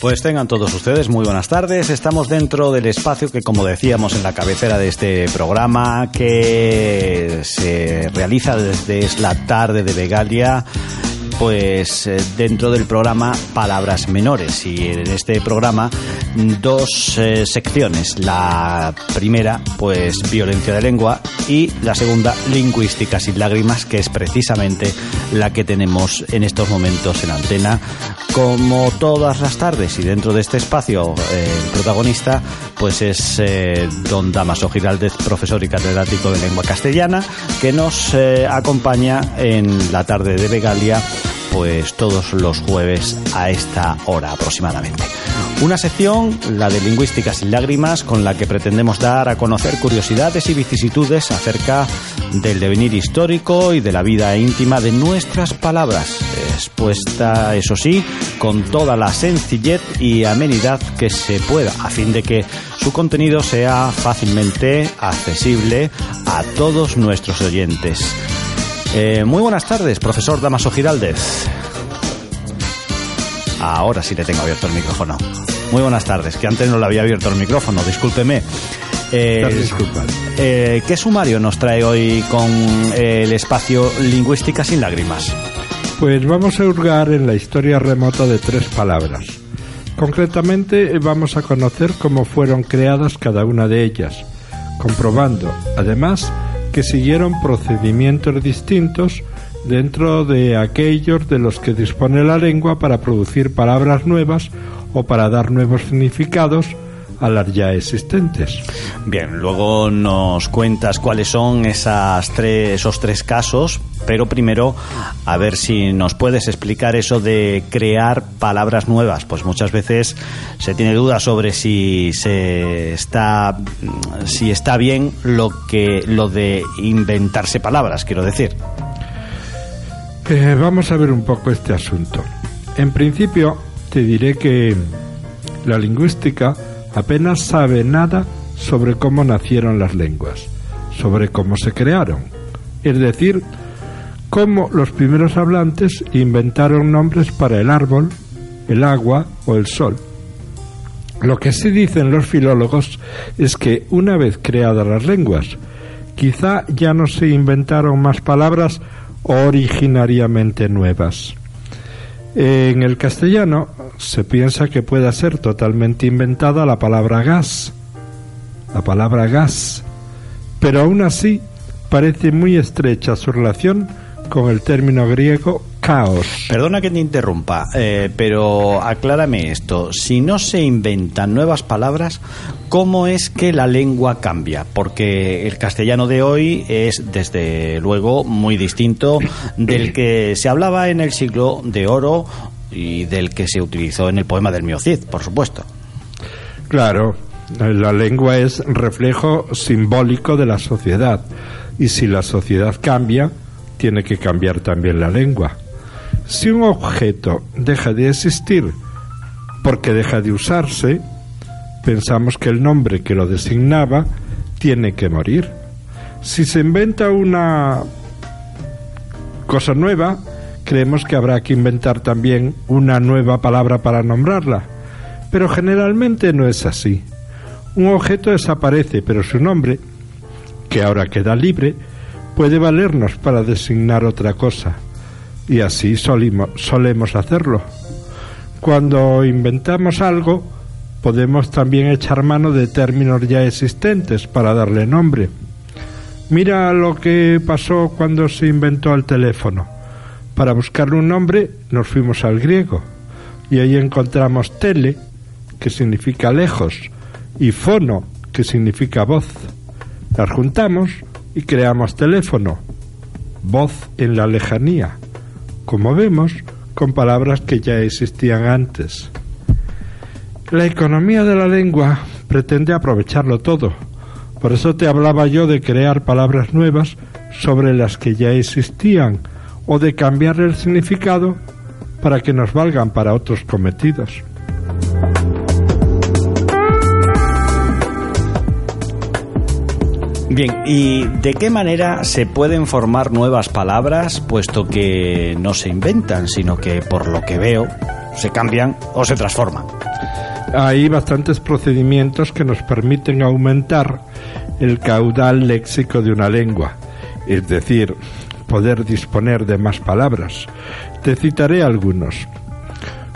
Pues tengan todos ustedes muy buenas tardes. Estamos dentro del espacio que, como decíamos en la cabecera de este programa, que se realiza desde la tarde de Begalia pues eh, dentro del programa Palabras Menores y en este programa dos eh, secciones. La primera, pues violencia de lengua y la segunda, lingüística sin lágrimas, que es precisamente la que tenemos en estos momentos en antena. Como todas las tardes y dentro de este espacio, eh, el protagonista pues es don Damaso Giraldez, profesor y catedrático de lengua castellana, que nos acompaña en la tarde de Begalia pues todos los jueves a esta hora aproximadamente. Una sección, la de Lingüística sin lágrimas, con la que pretendemos dar a conocer curiosidades y vicisitudes acerca del devenir histórico y de la vida íntima de nuestras palabras, expuesta, eso sí, con toda la sencillez y amenidad que se pueda, a fin de que su contenido sea fácilmente accesible a todos nuestros oyentes. Eh, muy buenas tardes, profesor Damaso Giraldez. Ahora sí le tengo abierto el micrófono. Muy buenas tardes, que antes no le había abierto el micrófono, discúlpeme. Eh, eh, ¿Qué sumario nos trae hoy con el espacio Lingüística sin lágrimas? Pues vamos a hurgar en la historia remota de tres palabras. Concretamente vamos a conocer cómo fueron creadas cada una de ellas, comprobando, además, que siguieron procedimientos distintos dentro de aquellos de los que dispone la lengua para producir palabras nuevas o para dar nuevos significados a las ya existentes. Bien, luego nos cuentas cuáles son esas tres, esos tres casos, pero primero a ver si nos puedes explicar eso de crear palabras nuevas. Pues muchas veces se tiene duda sobre si se está si está bien lo que lo de inventarse palabras, quiero decir. Eh, vamos a ver un poco este asunto. En principio, te diré que la lingüística apenas sabe nada sobre cómo nacieron las lenguas, sobre cómo se crearon, es decir, cómo los primeros hablantes inventaron nombres para el árbol, el agua o el sol. Lo que sí dicen los filólogos es que una vez creadas las lenguas, quizá ya no se inventaron más palabras originariamente nuevas. En el castellano se piensa que pueda ser totalmente inventada la palabra gas, la palabra gas, pero aún así parece muy estrecha su relación con el término griego caos. Perdona que te interrumpa, eh, pero aclárame esto. Si no se inventan nuevas palabras, ¿cómo es que la lengua cambia? Porque el castellano de hoy es, desde luego, muy distinto del que se hablaba en el siglo de oro y del que se utilizó en el poema del Miocid, por supuesto. Claro, la lengua es reflejo simbólico de la sociedad y si la sociedad cambia, tiene que cambiar también la lengua. Si un objeto deja de existir porque deja de usarse, pensamos que el nombre que lo designaba tiene que morir. Si se inventa una cosa nueva, creemos que habrá que inventar también una nueva palabra para nombrarla. Pero generalmente no es así. Un objeto desaparece, pero su nombre, que ahora queda libre, puede valernos para designar otra cosa. Y así solemos hacerlo. Cuando inventamos algo, podemos también echar mano de términos ya existentes para darle nombre. Mira lo que pasó cuando se inventó el teléfono. Para buscarle un nombre nos fuimos al griego y ahí encontramos tele, que significa lejos, y fono, que significa voz. Las juntamos y creamos teléfono, voz en la lejanía, como vemos, con palabras que ya existían antes. La economía de la lengua pretende aprovecharlo todo. Por eso te hablaba yo de crear palabras nuevas sobre las que ya existían o de cambiar el significado para que nos valgan para otros cometidos. Bien, ¿y de qué manera se pueden formar nuevas palabras, puesto que no se inventan, sino que por lo que veo se cambian o se transforman? Hay bastantes procedimientos que nos permiten aumentar el caudal léxico de una lengua, es decir, poder disponer de más palabras. Te citaré algunos.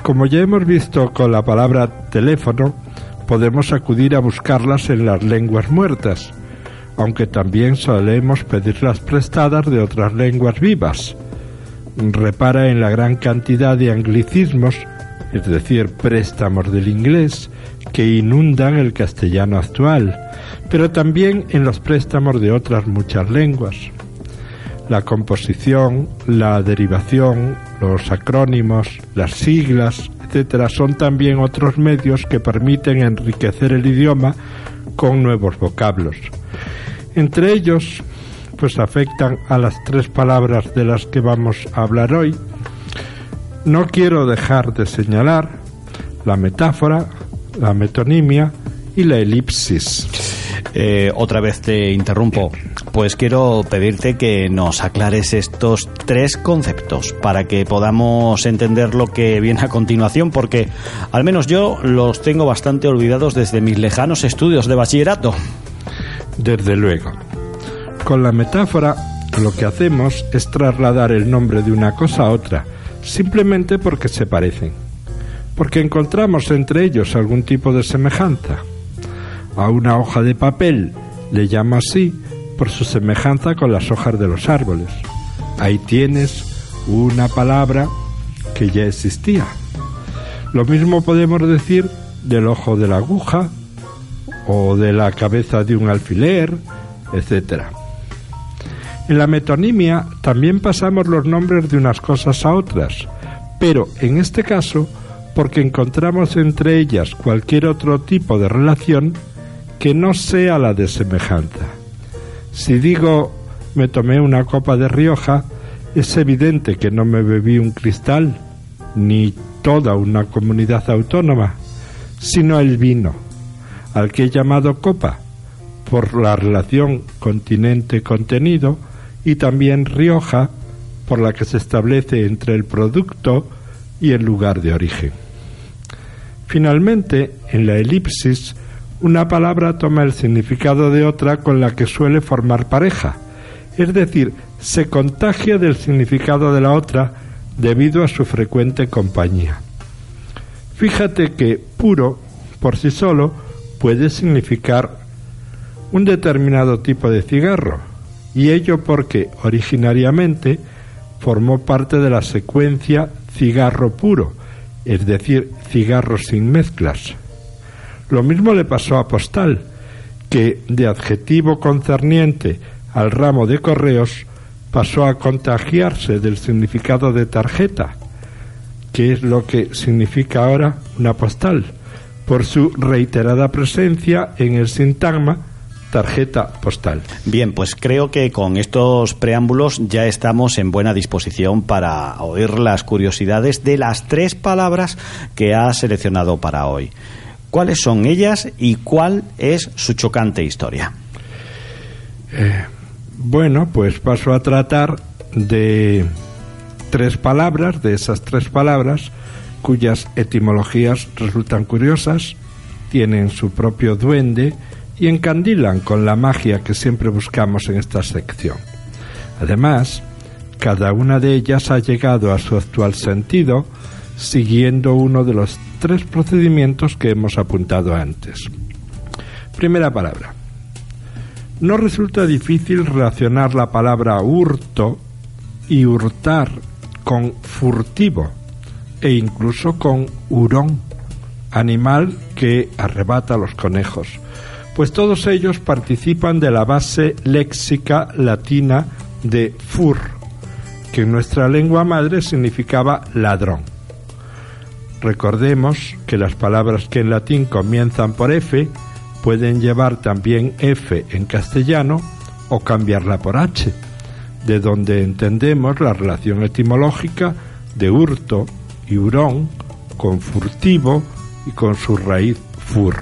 Como ya hemos visto con la palabra teléfono, podemos acudir a buscarlas en las lenguas muertas aunque también solemos pedirlas prestadas de otras lenguas vivas. Repara en la gran cantidad de anglicismos, es decir, préstamos del inglés, que inundan el castellano actual, pero también en los préstamos de otras muchas lenguas. La composición, la derivación, los acrónimos, las siglas, etc., son también otros medios que permiten enriquecer el idioma con nuevos vocablos. Entre ellos, pues afectan a las tres palabras de las que vamos a hablar hoy. No quiero dejar de señalar la metáfora, la metonimia y la elipsis. Eh, otra vez te interrumpo, pues quiero pedirte que nos aclares estos tres conceptos para que podamos entender lo que viene a continuación, porque al menos yo los tengo bastante olvidados desde mis lejanos estudios de bachillerato. Desde luego. Con la metáfora lo que hacemos es trasladar el nombre de una cosa a otra, simplemente porque se parecen, porque encontramos entre ellos algún tipo de semejanza. A una hoja de papel le llamo así por su semejanza con las hojas de los árboles. Ahí tienes una palabra que ya existía. Lo mismo podemos decir del ojo de la aguja o de la cabeza de un alfiler, etc. En la metonimia también pasamos los nombres de unas cosas a otras, pero en este caso porque encontramos entre ellas cualquier otro tipo de relación que no sea la de semejanza. Si digo me tomé una copa de Rioja, es evidente que no me bebí un cristal, ni toda una comunidad autónoma, sino el vino al que he llamado copa, por la relación continente-contenido, y también Rioja, por la que se establece entre el producto y el lugar de origen. Finalmente, en la elipsis, una palabra toma el significado de otra con la que suele formar pareja, es decir, se contagia del significado de la otra debido a su frecuente compañía. Fíjate que puro, por sí solo, puede significar un determinado tipo de cigarro, y ello porque originariamente formó parte de la secuencia cigarro puro, es decir, cigarro sin mezclas. Lo mismo le pasó a postal, que de adjetivo concerniente al ramo de correos pasó a contagiarse del significado de tarjeta, que es lo que significa ahora una postal por su reiterada presencia en el sintagma tarjeta postal. Bien, pues creo que con estos preámbulos ya estamos en buena disposición para oír las curiosidades de las tres palabras que ha seleccionado para hoy. ¿Cuáles son ellas y cuál es su chocante historia? Eh, bueno, pues paso a tratar de tres palabras, de esas tres palabras, cuyas etimologías resultan curiosas, tienen su propio duende y encandilan con la magia que siempre buscamos en esta sección. Además, cada una de ellas ha llegado a su actual sentido siguiendo uno de los tres procedimientos que hemos apuntado antes. Primera palabra. No resulta difícil relacionar la palabra hurto y hurtar con furtivo e incluso con hurón, animal que arrebata a los conejos, pues todos ellos participan de la base léxica latina de fur, que en nuestra lengua madre significaba ladrón. Recordemos que las palabras que en latín comienzan por F pueden llevar también F en castellano o cambiarla por H, de donde entendemos la relación etimológica de hurto y con furtivo y con su raíz fur.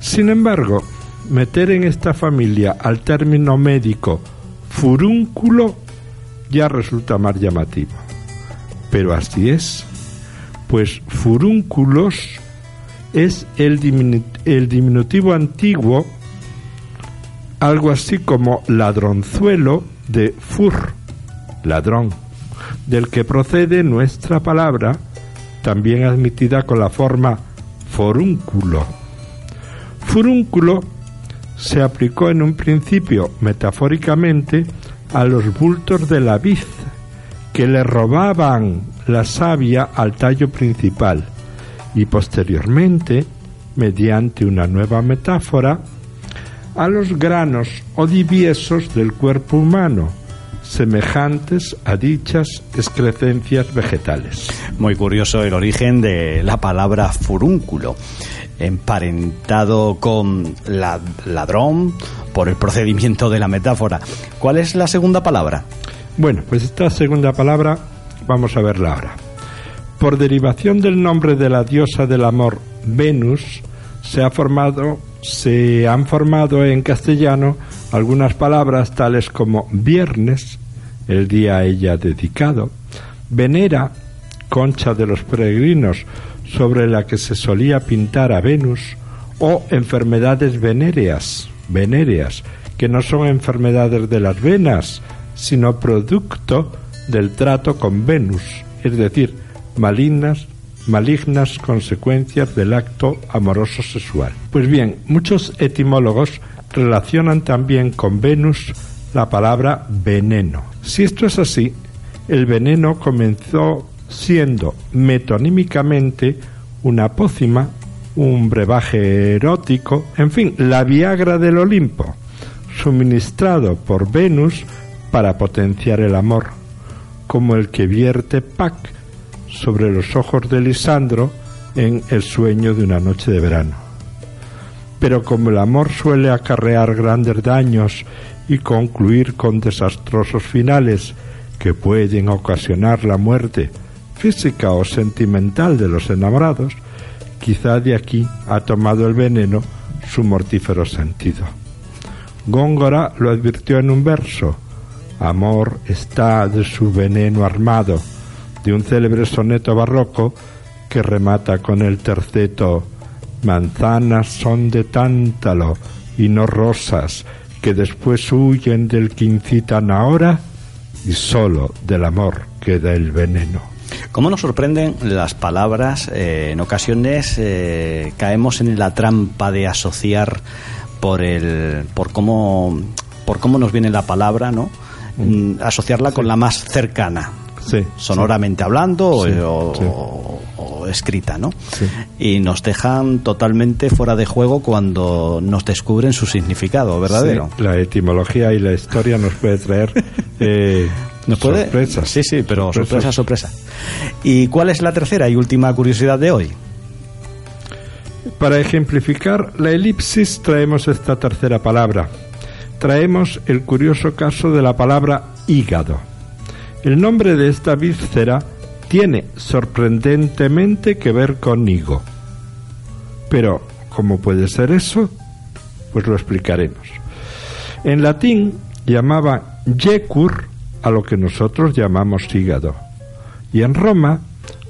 Sin embargo, meter en esta familia al término médico furúnculo ya resulta más llamativo. Pero así es, pues furúnculos es el, diminutivo antiguo, algo así como ladronzuelo de fur, ladrón, del que procede nuestra palabra, también admitida con la forma forúnculo. Furúnculo se aplicó en un principio metafóricamente a los bultos de la vid, que le robaban la savia al tallo principal, y posteriormente, mediante una nueva metáfora, a los granos o diviesos del cuerpo humano, semejantes a dichas excrecencias vegetales. Muy curioso el origen de la palabra furúnculo emparentado con ladrón por el procedimiento de la metáfora. ¿Cuál es la segunda palabra? Bueno, pues esta segunda palabra vamos a verla ahora. Por derivación del nombre de la diosa del amor Venus, se ha formado se han formado en castellano algunas palabras tales como viernes, el día a ella dedicado, venera, concha de los peregrinos, sobre la que se solía pintar a Venus, o enfermedades venéreas, venéreas, que no son enfermedades de las venas, sino producto del trato con Venus, es decir, malignas, malignas consecuencias del acto amoroso sexual. Pues bien, muchos etimólogos relacionan también con Venus la palabra veneno. Si esto es así, el veneno comenzó siendo metonímicamente una pócima, un brebaje erótico, en fin, la Viagra del Olimpo, suministrado por Venus para potenciar el amor, como el que vierte Pac sobre los ojos de Lisandro en El sueño de una noche de verano. Pero como el amor suele acarrear grandes daños y concluir con desastrosos finales que pueden ocasionar la muerte física o sentimental de los enamorados, quizá de aquí ha tomado el veneno su mortífero sentido. Góngora lo advirtió en un verso, Amor está de su veneno armado, de un célebre soneto barroco que remata con el terceto, Manzanas son de tántalo y no rosas, que después huyen del que incitan ahora, y solo del amor queda el veneno. ¿Cómo nos sorprenden las palabras? Eh, en ocasiones eh, caemos en la trampa de asociar por el, por cómo, por cómo nos viene la palabra, ¿no? Mm, asociarla con la más cercana. Sonoramente hablando o, escrita, ¿no? Y nos dejan totalmente fuera de juego cuando nos descubren su significado verdadero. la etimología y la historia nos puede traer eh, ¿Nos puede? Sí, sí, pero sorpresa. sorpresa, ¿Y cuál es la tercera y última curiosidad de hoy? Para ejemplificar la elipsis traemos esta tercera palabra. Traemos el curioso caso de la palabra hígado. El nombre de esta víscera tiene sorprendentemente que ver con higo. Pero, ¿cómo puede ser eso? Pues lo explicaremos. En latín llamaba yecur a lo que nosotros llamamos hígado. Y en Roma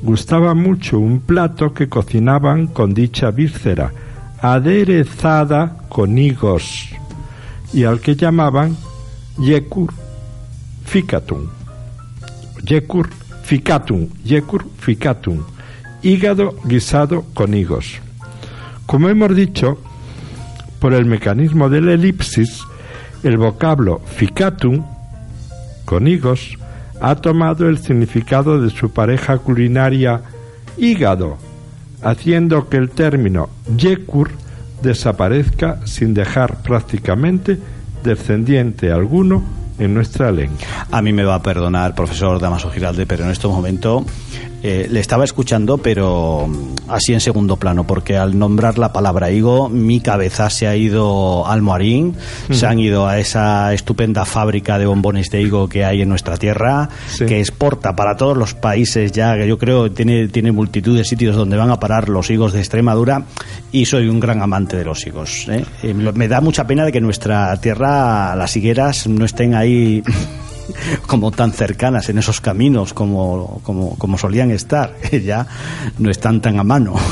gustaba mucho un plato que cocinaban con dicha víscera, aderezada con higos, y al que llamaban yecur ficatum. Yecur ficatum, yecur ficatum, hígado guisado con higos. Como hemos dicho, por el mecanismo de la elipsis, el vocablo ficatum con higos, ha tomado el significado de su pareja culinaria hígado, haciendo que el término yekur desaparezca sin dejar prácticamente descendiente alguno en nuestra lengua. A mí me va a perdonar, profesor Damaso Giralde, pero en este momento eh, le estaba escuchando, pero mm, así en segundo plano, porque al nombrar la palabra higo, mi cabeza se ha ido al Moarín, se han ido a esa estupenda fábrica de bombones de higo que hay en nuestra tierra, que exporta para todos los países ya, que yo creo tiene, tiene multitud de sitios donde van a parar los higos de Extremadura, y soy un gran amante de los higos. ¿eh? Eh, me da mucha pena de que nuestra tierra, las higueras, no estén ahí como tan cercanas en esos caminos como, como, como solían estar, ya no están tan a mano.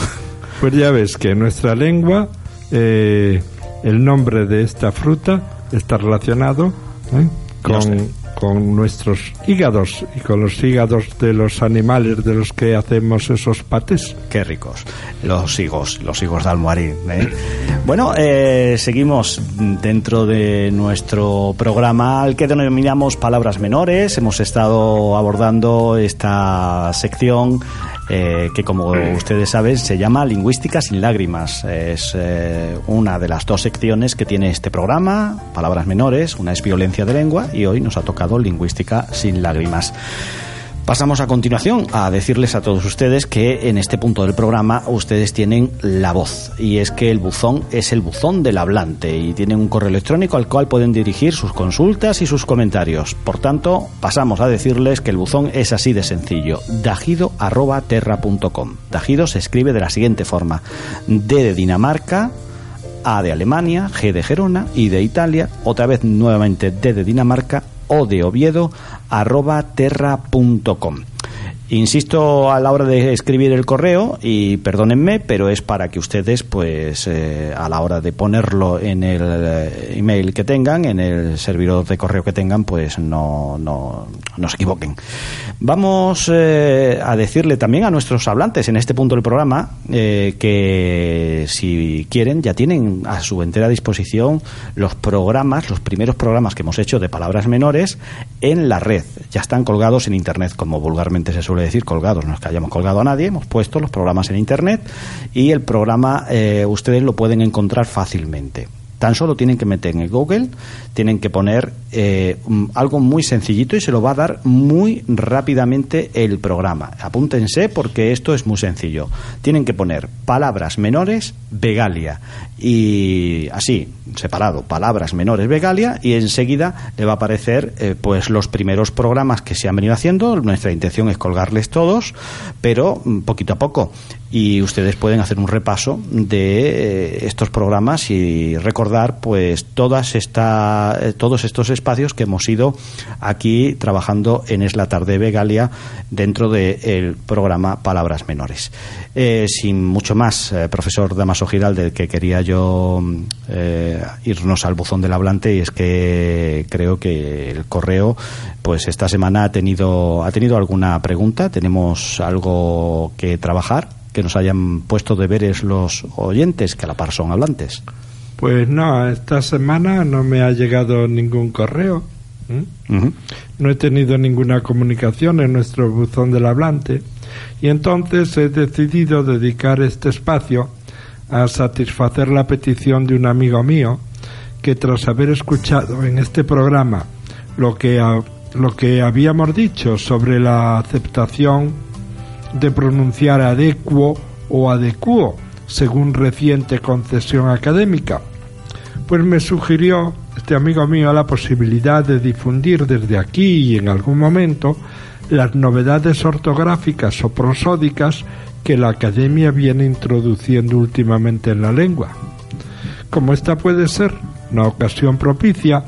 Pues ya ves que en nuestra lengua eh, el nombre de esta fruta está relacionado ¿eh? con con nuestros hígados y con los hígados de los animales de los que hacemos esos patés. Qué ricos, los higos, los higos de Almoharín. ¿eh? bueno, eh, seguimos dentro de nuestro programa al que denominamos Palabras Menores. Hemos estado abordando esta sección eh, que como ustedes saben se llama Lingüística sin lágrimas. Es eh, una de las dos secciones que tiene este programa, Palabras Menores, una es violencia de lengua y hoy nos ha tocado Lingüística sin lágrimas. Pasamos a continuación a decirles a todos ustedes que en este punto del programa ustedes tienen la voz y es que el buzón es el buzón del hablante y tienen un correo electrónico al cual pueden dirigir sus consultas y sus comentarios. Por tanto, pasamos a decirles que el buzón es así de sencillo, dajido@terra.com. Dajido se escribe de la siguiente forma: D de Dinamarca, A de Alemania, G de Gerona y de Italia, otra vez nuevamente D de Dinamarca, O de Oviedo, arroba terra.com. Insisto a la hora de escribir el correo y perdónenme, pero es para que ustedes, pues, eh, a la hora de ponerlo en el eh, email que tengan, en el servidor de correo que tengan, pues no, no, no se equivoquen. Vamos eh, a decirle también a nuestros hablantes en este punto del programa que si quieren ya tienen a su entera disposición los programas, los primeros programas que hemos hecho de palabras menores en la red. Ya están colgados en internet, como vulgarmente se suele decir colgados, no es que hayamos colgado a nadie, hemos puesto los programas en Internet y el programa eh, ustedes lo pueden encontrar fácilmente. Tan solo tienen que meter en Google, tienen que poner eh, algo muy sencillito y se lo va a dar muy rápidamente el programa. Apúntense porque esto es muy sencillo. Tienen que poner palabras menores Vegalia y así, separado, palabras menores Vegalia y enseguida le va a aparecer eh, pues los primeros programas que se han venido haciendo. Nuestra intención es colgarles todos, pero mm, poquito a poco y ustedes pueden hacer un repaso de eh, estos programas y recordar pues todas esta, eh, todos estos espacios que hemos ido aquí trabajando en Es la tarde Vegalia dentro del programa Palabras Menores. Eh, sin mucho más, profesor Damaso Giralde, que quería yo irnos al buzón del hablante y es que creo que el correo pues esta semana ha tenido ha tenido alguna pregunta, tenemos algo que trabajar que nos hayan puesto deberes los oyentes, que a la par son hablantes. Pues no, esta semana no me ha llegado ningún correo. No he tenido ninguna comunicación en nuestro buzón del hablante y entonces he decidido dedicar este espacio a satisfacer la petición de un amigo mío que tras haber escuchado en este programa lo que, lo que habíamos dicho sobre la aceptación de pronunciar adecuo o adecuo, según reciente concesión académica. Pues me sugirió este amigo mío la posibilidad de difundir desde aquí y en algún momento las novedades ortográficas o prosódicas que la academia viene introduciendo últimamente en la lengua. Como esta puede ser una ocasión propicia,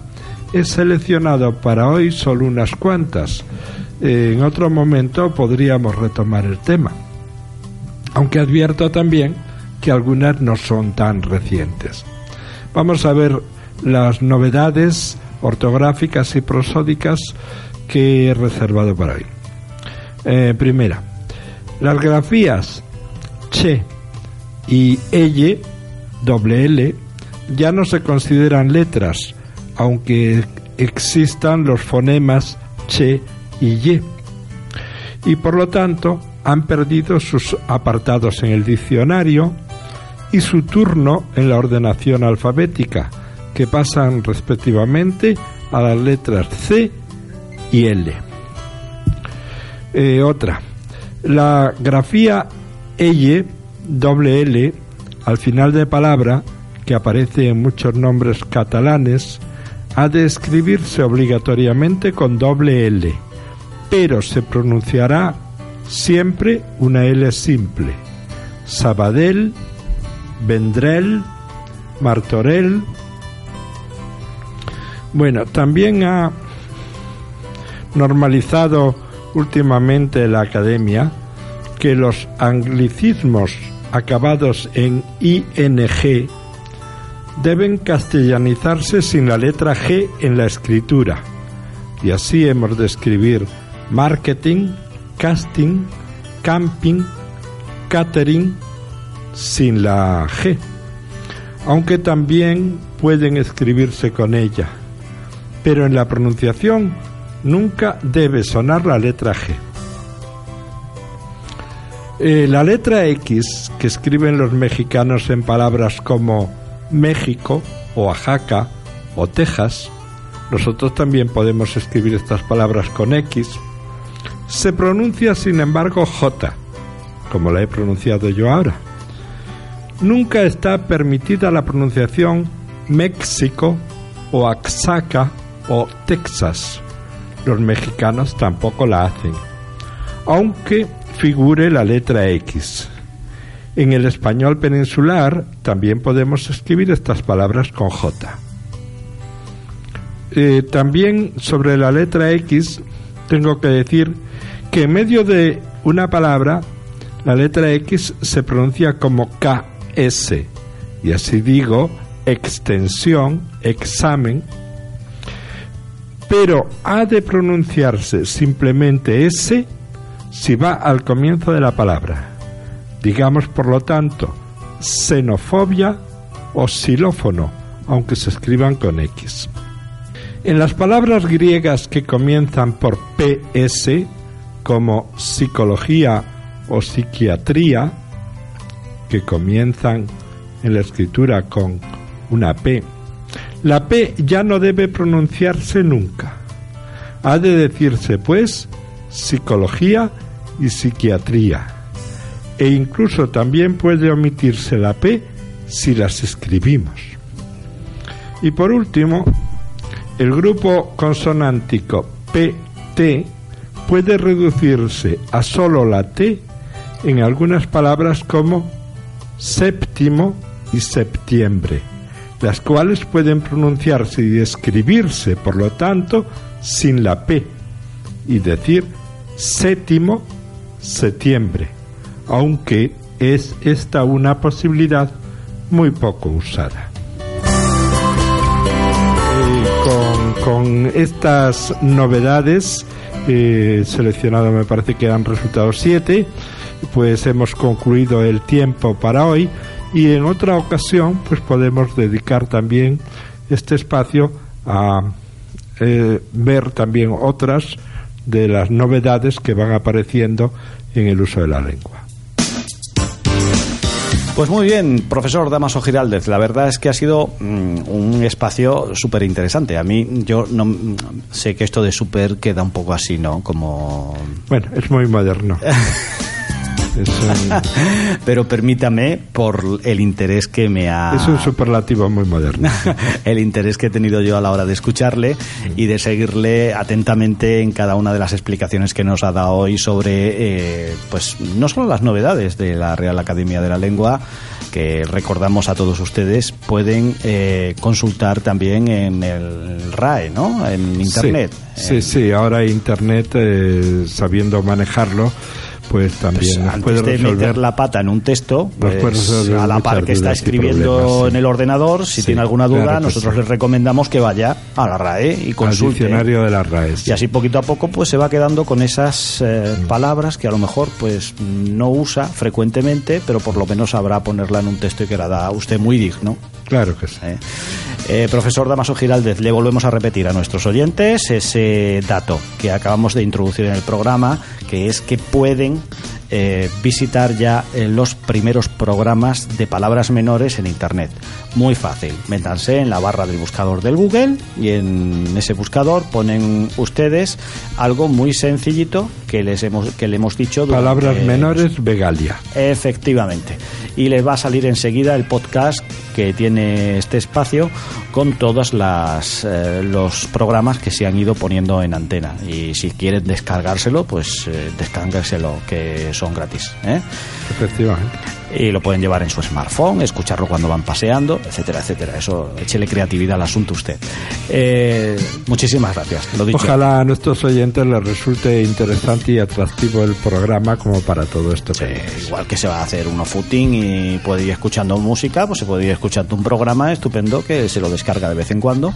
he seleccionado para hoy solo unas cuantas, en otro momento podríamos retomar el tema. Aunque advierto también que algunas no son tan recientes. Vamos a ver las novedades ortográficas y prosódicas que he reservado para hoy. Eh, primera, las grafías che y elle, doble L, ya no se consideran letras, aunque existan los fonemas che y Y. Por lo tanto han perdido sus apartados en el diccionario y su turno en la ordenación alfabética, que pasan respectivamente a las letras C y L. Eh, otra, la grafía elle, doble L, al final de palabra, que aparece en muchos nombres catalanes, ha de escribirse obligatoriamente con doble L, pero se pronunciará siempre una L simple. Sabadell, Vendrell, Martorell. Bueno, también ha normalizado últimamente la academia que los anglicismos acabados en ing deben castellanizarse sin la letra G en la escritura. Y así hemos de escribir marketing, casting, camping, catering sin la G, aunque también pueden escribirse con ella. Pero en la pronunciación nunca debe sonar la letra G. Eh, la letra X que escriben los mexicanos en palabras como México, Oaxaca o Texas, nosotros también podemos escribir estas palabras con X, se pronuncia sin embargo J, como la he pronunciado yo ahora. Nunca está permitida la pronunciación México, Oaxaca o Texas. Los mexicanos tampoco la hacen, aunque figure la letra X. En el español peninsular también podemos escribir estas palabras con J. Eh, también sobre la letra X tengo que decir que en medio de una palabra la letra X se pronuncia como KS y así digo extensión, examen, pero ha de pronunciarse simplemente S si va al comienzo de la palabra. Digamos, por lo tanto, xenofobia o xilófono, aunque se escriban con X. En las palabras griegas que comienzan por PS, como psicología o psiquiatría, que comienzan en la escritura con una P, la P ya no debe pronunciarse nunca. Ha de decirse, pues, psicología y psiquiatría e incluso también puede omitirse la P si las escribimos. Y por último, el grupo consonántico PT puede reducirse a solo la T en algunas palabras como séptimo y septiembre, las cuales pueden pronunciarse y escribirse, por lo tanto, sin la P, y decir séptimo, septiembre aunque es esta una posibilidad muy poco usada. Eh, con, estas novedades, eh, seleccionado me parece que han resultado siete, pues hemos concluido el tiempo para hoy y en otra ocasión pues podemos dedicar también este espacio a eh, ver también otras de las novedades que van apareciendo en el uso de la lengua. Pues muy bien, profesor Damaso Giraldez. La verdad es que ha sido mm, un espacio súper interesante. A mí, yo no sé que esto de súper queda un poco así, ¿no? Como. Bueno, es muy moderno. Pero permítame, por el interés que me ha... Es un superlativo muy moderno. el interés que he tenido yo a la hora de escucharle y de seguirle atentamente en cada una de las explicaciones que nos ha dado hoy sobre, eh, pues, no solo las novedades de la Real Academia de la Lengua, que recordamos a todos ustedes, pueden eh, consultar también en el RAE, ¿no? En Internet. Sí, sí, ahora Internet, eh, sabiendo manejarlo, pues también pues antes de meter la pata en un texto pues, a la par que está escribiendo en el ordenador si tiene alguna duda nosotros le recomendamos que vaya a la RAE y consulte. el diccionario de la RAE y así poquito a poco pues se va quedando con esas eh, palabras que a lo mejor pues no usa frecuentemente pero por lo menos sabrá ponerla en un texto y que la da a usted muy digno. Claro que sí. ¿Eh? Eh, profesor Damaso Giraldez, le volvemos a repetir a nuestros oyentes ese dato que acabamos de introducir en el programa, que es que pueden eh, visitar ya eh, los primeros programas de palabras menores en Internet. Muy fácil. Métanse en la barra del buscador del Google y en ese buscador ponen ustedes algo muy sencillito que les hemos que le hemos dicho. durante- Palabras menores, Vegalia. Efectivamente. Y les va a salir enseguida el podcast que tiene este espacio con todos las, eh, los programas que se han ido poniendo en antena. Y si quieren descargárselo, pues eh, descárguenselo, que son gratis. ¿eh? Efectivamente. Y lo pueden llevar en su smartphone, escucharlo cuando van paseando, etcétera, etcétera. Eso, échele creatividad al asunto usted. Eh, muchísimas gracias. Lo dicho. Ojalá a nuestros oyentes les resulte interesante y atractivo el programa como para todo esto Sí, igual que se va a hacer uno footing y puede ir escuchando música, pues se puede ir escuchando un programa estupendo que se lo descarga de vez en cuando.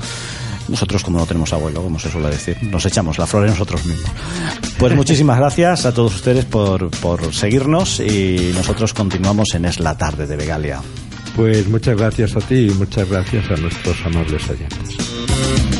Nosotros, como no tenemos abuelo, como se suele decir, nos echamos la flor nosotros mismos. Pues muchísimas gracias a todos ustedes por, por seguirnos y nosotros continuamos en Es la tarde de Vegalia. Pues muchas gracias a ti y muchas gracias a nuestros amables oyentes.